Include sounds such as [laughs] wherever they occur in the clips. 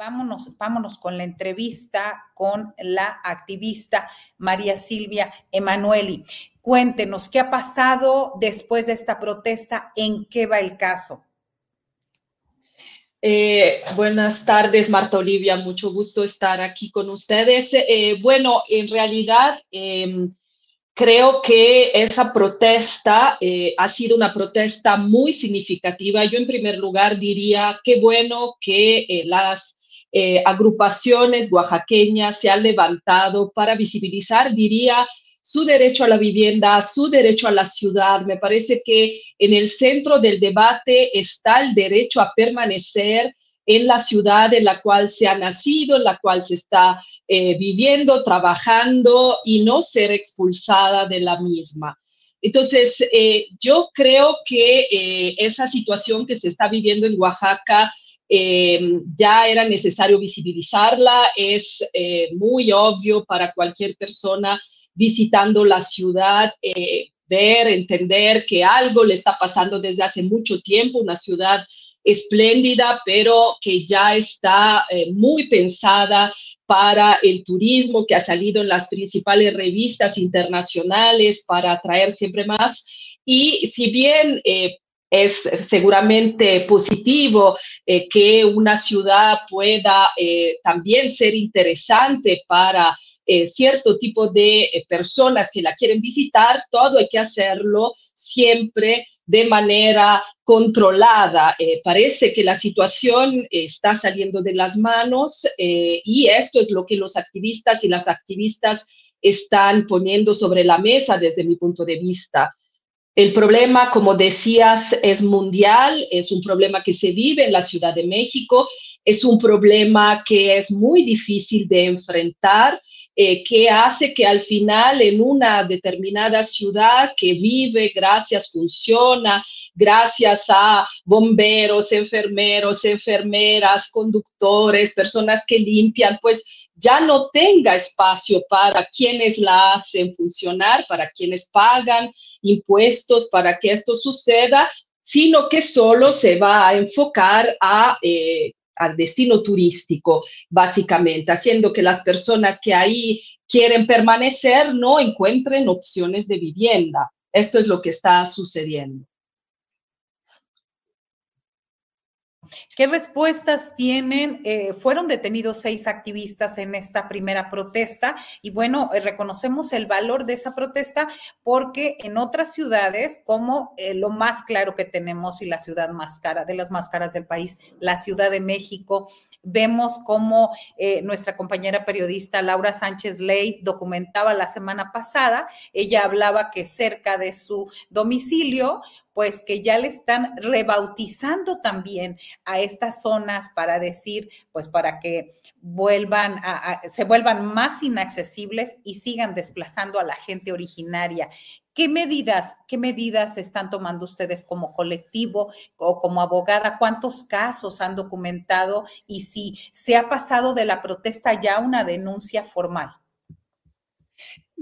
Vámonos, vámonos con la entrevista con la activista María Silvia Emanueli. Cuéntenos qué ha pasado después de esta protesta, en qué va el caso. Eh, buenas tardes, Marta Olivia. Mucho gusto estar aquí con ustedes. Eh, bueno, en realidad eh, creo que esa protesta eh, ha sido una protesta muy significativa. Yo en primer lugar diría qué bueno que las eh, agrupaciones oaxaqueñas se han levantado para visibilizar, diría, su derecho a la vivienda, su derecho a la ciudad. Me parece que en el centro del debate está el derecho a permanecer en la ciudad en la cual se ha nacido, en la cual se está eh, viviendo, trabajando y no ser expulsada de la misma. Entonces, eh, yo creo que esa situación que se está viviendo en Oaxaca eh, ya era necesario visibilizarla, es eh, muy obvio para cualquier persona visitando la ciudad, eh, ver, entender que algo le está pasando desde hace mucho tiempo, una ciudad espléndida, pero que ya está muy pensada para el turismo, que ha salido en las principales revistas internacionales para atraer siempre más. Y si bien es seguramente positivo eh, que una ciudad pueda eh, también ser interesante para eh, cierto tipo de personas que la quieren visitar, todo hay que hacerlo siempre de manera controlada. Parece que la situación está saliendo de las manos y esto es lo que los activistas y las activistas están poniendo sobre la mesa desde mi punto de vista. El problema, como decías, es mundial, es un problema que se vive en la Ciudad de México, es un problema que es muy difícil de enfrentar, eh, que hace que al final en una determinada ciudad que vive, gracias, funciona, gracias a bomberos, enfermeros, enfermeras, conductores, personas que limpian, pues ya no tenga espacio para quienes la hacen funcionar, para quienes pagan impuestos para que esto suceda, sino que solo se va a enfocar a, eh, al destino turístico, básicamente, haciendo que las personas que ahí quieren permanecer no encuentren opciones de vivienda. Esto es lo que está sucediendo. ¿Qué respuestas tienen? Eh, fueron detenidos seis activistas en esta primera protesta y bueno, eh, reconocemos el valor de esa protesta porque en otras ciudades, como eh, lo más claro que tenemos y la ciudad más cara, de las más caras del país, la Ciudad de México, vemos cómo nuestra compañera periodista Laura Sánchez Ley documentaba la semana pasada, ella hablaba que cerca de su domicilio, pues que ya le están rebautizando también a estas zonas para decir, pues para que vuelvan a, se vuelvan más inaccesibles y sigan desplazando a la gente originaria. ¿Qué medidas, qué medidas están tomando ustedes como colectivo o como abogada? ¿Cuántos casos han documentado y si se ha pasado de la protesta ya una denuncia formal?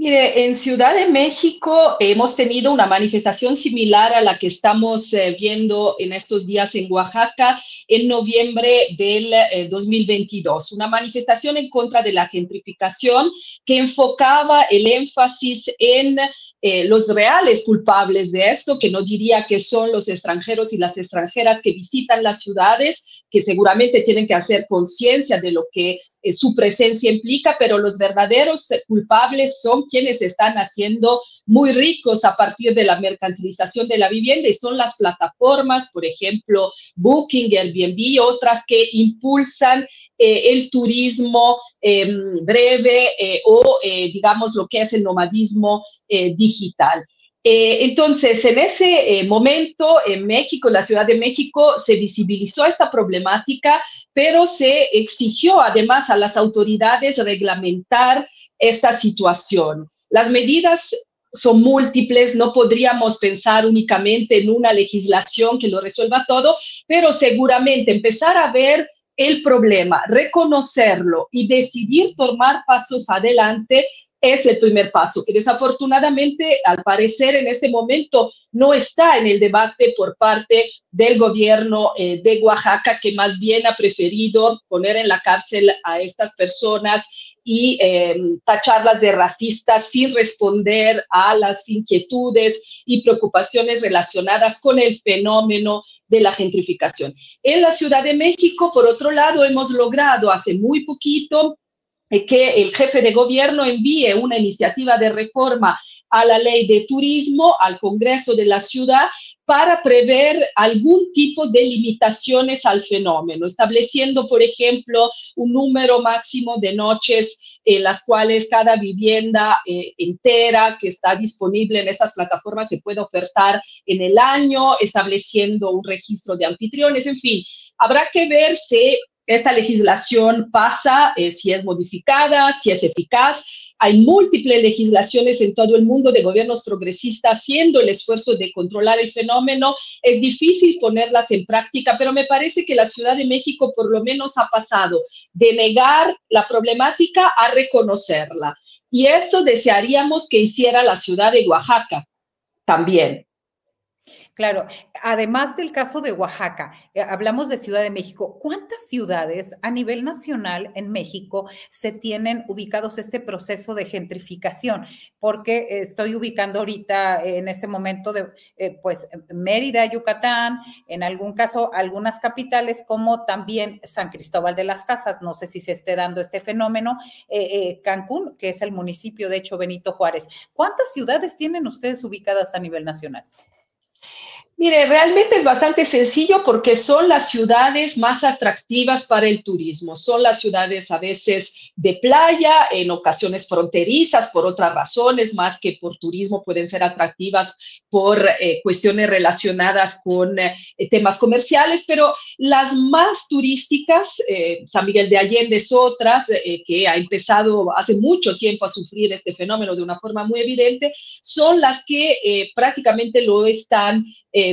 Mire, en Ciudad de México hemos tenido una manifestación similar a la que estamos eh, viendo en estos días en Oaxaca en noviembre del 2022. Eh, una manifestación en contra de la gentrificación que enfocaba el énfasis en eh, los reales culpables de esto, que no diría que son los extranjeros y las extranjeras que visitan las ciudades, que seguramente tienen que hacer conciencia de lo que su presencia implica, pero los verdaderos culpables son quienes están haciendo muy ricos a partir de la mercantilización de la vivienda y son las plataformas, por ejemplo, Booking, Airbnb, otras que impulsan eh, el turismo em, breve eh, o, eh, digamos, lo que es el nomadismo digital. Entonces, en ese momento, en México, en la Ciudad de México, se visibilizó esta problemática, pero se exigió además a las autoridades reglamentar esta situación. Las medidas son múltiples, no podríamos pensar únicamente en una legislación que lo resuelva todo, pero seguramente empezar a ver el problema, reconocerlo y decidir tomar pasos adelante es el primer paso, que desafortunadamente, al parecer, en este momento no está en el debate por parte del gobierno eh, de Oaxaca, que más bien ha preferido poner en la cárcel a estas personas y em, tacharlas de racistas sin responder a las inquietudes y preocupaciones relacionadas con el fenómeno de la gentrificación. En la Ciudad de México, por otro lado, hemos logrado hace muy poquito que el jefe de gobierno envíe una iniciativa de reforma a la ley de turismo, al Congreso de la ciudad, para prever algún tipo de limitaciones al fenómeno, estableciendo, por ejemplo, un número máximo de noches en las cuales cada vivienda eh, entera que está disponible en estas plataformas se puede ofertar en el año, estableciendo un registro de anfitriones, en fin, habrá que ver si esta legislación pasa, eh, si es modificada, si es eficaz hay múltiples legislaciones en todo el mundo de gobiernos progresistas haciendo el esfuerzo de controlar el fenómeno. Es difícil ponerlas en práctica, pero me parece que la Ciudad de México por lo menos ha pasado de negar la problemática a reconocerla. Y esto desearíamos que hiciera la ciudad de Oaxaca también. Claro, además del caso de Oaxaca, eh, hablamos de Ciudad de México. ¿Cuántas ciudades a nivel nacional en México se tienen ubicados este proceso de gentrificación? Porque estoy ubicando ahorita en este momento de, eh, pues, Mérida, Yucatán, en algún caso algunas capitales como también San Cristóbal de las Casas. No sé si se esté dando este fenómeno. Eh, Cancún, que es el municipio de hecho Benito Juárez. ¿Cuántas ciudades tienen ustedes ubicadas a nivel nacional? Mire, realmente es bastante sencillo porque son las ciudades más atractivas para el turismo. Son las ciudades a veces de playa, en ocasiones fronterizas, por otras razones, más que por turismo, pueden ser atractivas por eh, cuestiones relacionadas con eh, temas comerciales, pero las más turísticas, eh, San Miguel de Allende es otras, que ha empezado hace mucho tiempo a sufrir este fenómeno de una forma muy evidente, son las que prácticamente lo están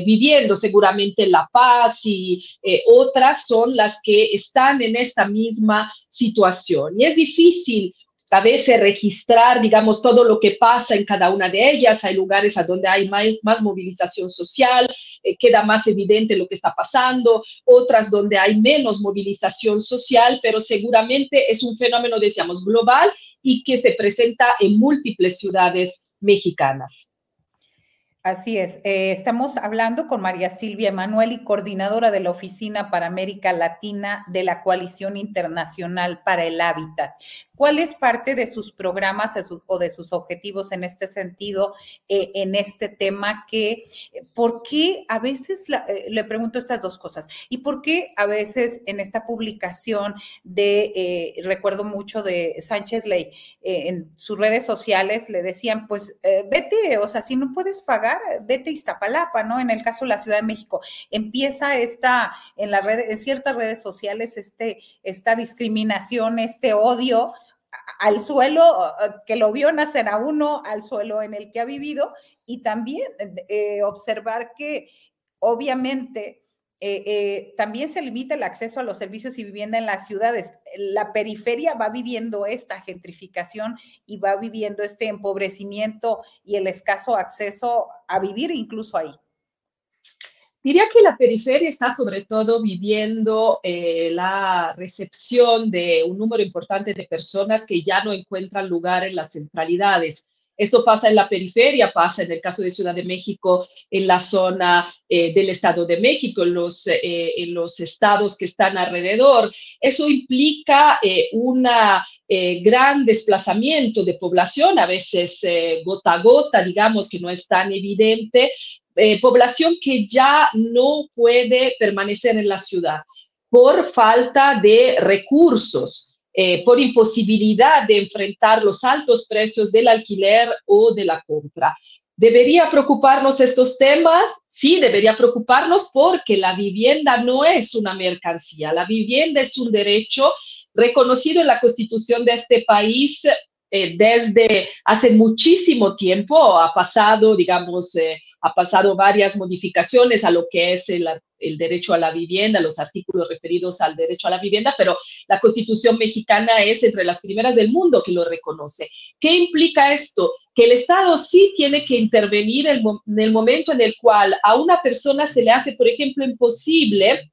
viviendo. Seguramente La Paz y otras son las que están en esta misma situación. Y es difícil a veces registrar, digamos, todo lo que pasa en cada una de ellas. Hay lugares a donde hay más, movilización social, eh, queda más evidente lo que está pasando, otras donde hay menos movilización social, pero seguramente es un fenómeno, decíamos, global y que se presenta en múltiples ciudades mexicanas. Así es. Eh, estamos hablando con María Silvia Emanuel coordinadora de la Oficina para América Latina de la Coalición Internacional para el Hábitat. ¿Cuál es parte de sus programas o de sus objetivos en este sentido, eh, en este tema? Que, ¿Por qué a veces, eh, le pregunto estas dos cosas, y por qué a veces en esta publicación de, recuerdo mucho de Sánchez Ley, en sus redes sociales le decían, pues vete, o sea, si no puedes pagar, vete a Iztapalapa, ¿no? En el caso de la Ciudad de México, empieza esta, en, la red, en ciertas redes sociales, este, esta discriminación, este odio al suelo que lo vio nacer a uno, al suelo en el que ha vivido, y también eh, observar que obviamente eh, eh, también se limita el acceso a los servicios y vivienda en las ciudades. La periferia va viviendo esta gentrificación y va viviendo este empobrecimiento y el escaso acceso a vivir incluso ahí. Diría que la periferia está sobre todo viviendo eh, la recepción de un número importante de personas que ya no encuentran lugar en las centralidades esto pasa en la periferia, pasa en el caso de Ciudad de México, en la zona eh, del Estado de México, en los, eh, en los estados que están alrededor. Eso implica eh, un gran desplazamiento de población, a veces gota a gota, digamos que no es tan evidente, población que ya no puede permanecer en la ciudad por falta de recursos. Eh, por imposibilidad de enfrentar los altos precios del alquiler o de la compra. ¿Debería preocuparnos estos temas? Sí, debería preocuparnos porque la vivienda no es una mercancía, la vivienda es un derecho reconocido en la constitución de este país eh, desde hace muchísimo tiempo. Ha pasado, digamos, eh, ha pasado varias modificaciones a lo que es el, el derecho a la vivienda, los artículos referidos al derecho a la vivienda, pero la Constitución mexicana es entre las primeras del mundo que lo reconoce. ¿Qué implica esto? Que el Estado sí tiene que intervenir en el momento en el cual a una persona se le hace, por ejemplo, imposible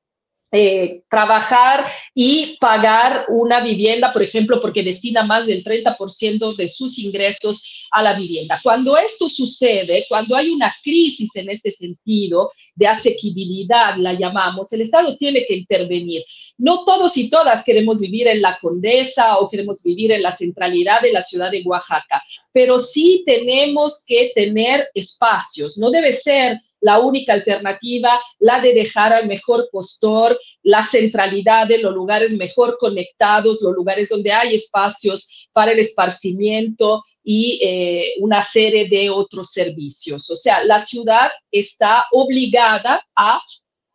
eh, trabajar y pagar una vivienda, por ejemplo, porque destina más del 30% de sus ingresos a la vivienda. Cuando esto sucede, cuando hay una crisis en este sentido de asequibilidad, la llamamos, el Estado tiene que intervenir. No todos y todas queremos vivir en la Condesa o queremos vivir en la centralidad de la ciudad de Oaxaca, pero sí tenemos que tener espacios. No debe ser la única alternativa, la de dejar al mejor postor la centralidad de los lugares mejor conectados, los lugares donde hay espacios para el esparcimiento y eh, una serie de otros servicios. O sea, la ciudad está obligada a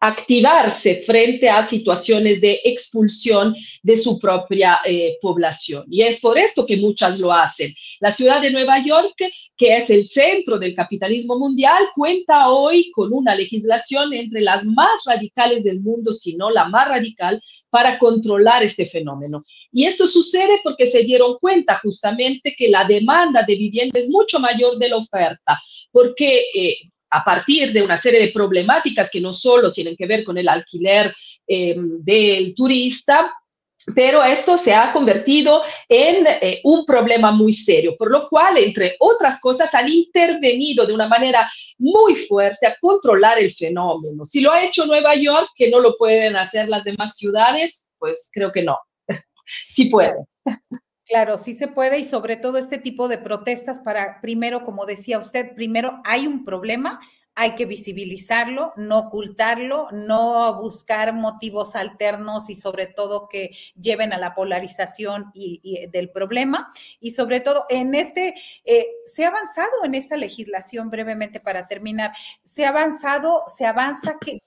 activarse frente a situaciones de expulsión de su propia eh, población. Y es por esto que muchas lo hacen. La ciudad de Nueva York, que es el centro del capitalismo mundial, cuenta hoy con una legislación entre las más radicales del mundo, si no la más radical, para controlar este fenómeno. Y esto sucede porque se dieron cuenta justamente que la demanda de vivienda es mucho mayor de la oferta, porque eh, a partir de una serie de problemáticas que no solo tienen que ver con el alquiler em, del turista, pero esto se ha convertido en eh, un problema muy serio, por lo cual, entre otras cosas, han intervenido de una manera muy fuerte a controlar el fenómeno. Si lo ha hecho Nueva York, que no lo pueden hacer las demás ciudades, pues creo que no. [laughs] sí puede. Claro, sí se puede y sobre todo este tipo de protestas para, primero, como decía usted, primero hay un problema, hay que visibilizarlo, no ocultarlo, no buscar motivos alternos y sobre todo que lleven a la polarización y, del problema. Y sobre todo en este, eh, se ha avanzado en esta legislación brevemente para terminar, se ha avanzado, se avanza, ¿qué,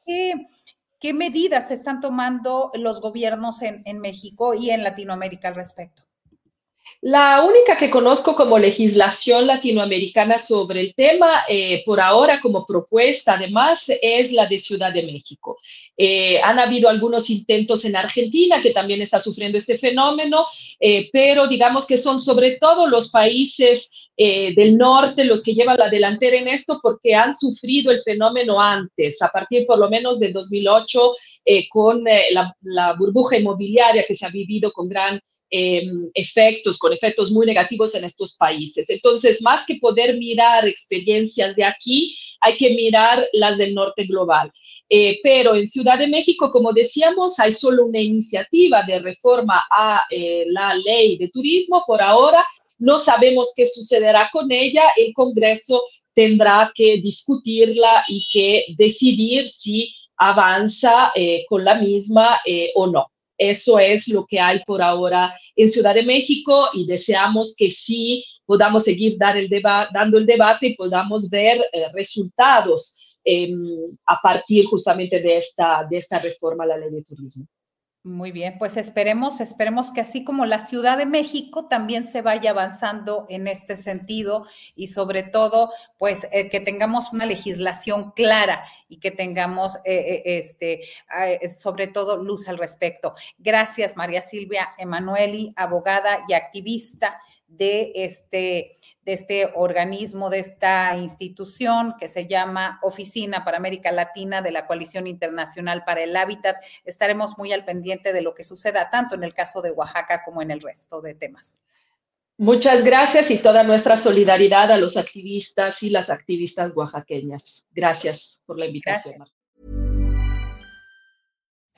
qué, medidas están tomando los gobiernos en, en México y en Latinoamérica al respecto? La única que conozco como legislación latinoamericana sobre el tema, eh, por ahora como propuesta además, es la de Ciudad de México. Eh, han habido algunos intentos en Argentina que también está sufriendo este fenómeno, eh, pero digamos que son sobre todo los países del norte los que llevan la delantera en esto porque han sufrido el fenómeno antes, a partir por lo menos del 2008, con la burbuja inmobiliaria que se ha vivido con gran em, efectos, con efectos muy negativos en estos países. Entonces, más que poder mirar experiencias de aquí, hay que mirar las del norte global. Eh, pero en Ciudad de México, como decíamos, hay solo una iniciativa de reforma a eh, la ley de turismo por ahora. No sabemos qué sucederá con ella. El Congreso tendrá que discutirla y que decidir si avanza eh, con la misma o no. Eso es lo que hay por ahora en Ciudad de México y deseamos que sí podamos seguir dar el dando el debate y podamos ver resultados Em, a partir justamente de esta, de esta reforma a la ley de turismo. Muy bien, pues esperemos, esperemos que así como la Ciudad de México también se vaya avanzando en este sentido y sobre todo, pues eh, que tengamos una legislación clara y que tengamos, eh, eh, este, sobre todo, luz al respecto. Gracias, María Silvia Emanueli, abogada y activista de este de este organismo, de esta institución que se llama Oficina para América Latina de la Coalición Internacional para el Hábitat. Estaremos muy al pendiente de lo que suceda tanto en el caso de Oaxaca como en el resto de temas. Muchas gracias y toda nuestra solidaridad a los activistas y las activistas oaxaqueñas. Gracias por la invitación.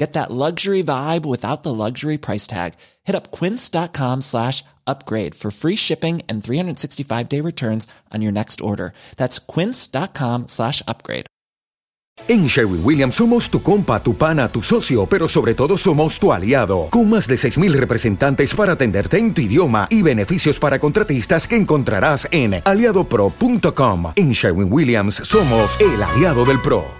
Get that luxury vibe without the luxury price tag. Hit up quince.com slash upgrade for free shipping and 365 day returns on your next order. That's quince.com slash upgrade. En Sherwin Williams somos tu compa, tu pana, tu socio, pero sobre todo somos tu aliado, con más de 6.000 representantes para atenderte en tu idioma y beneficios para contratistas que encontrarás en aliadopro.com. En Sherwin Williams somos el aliado del PRO.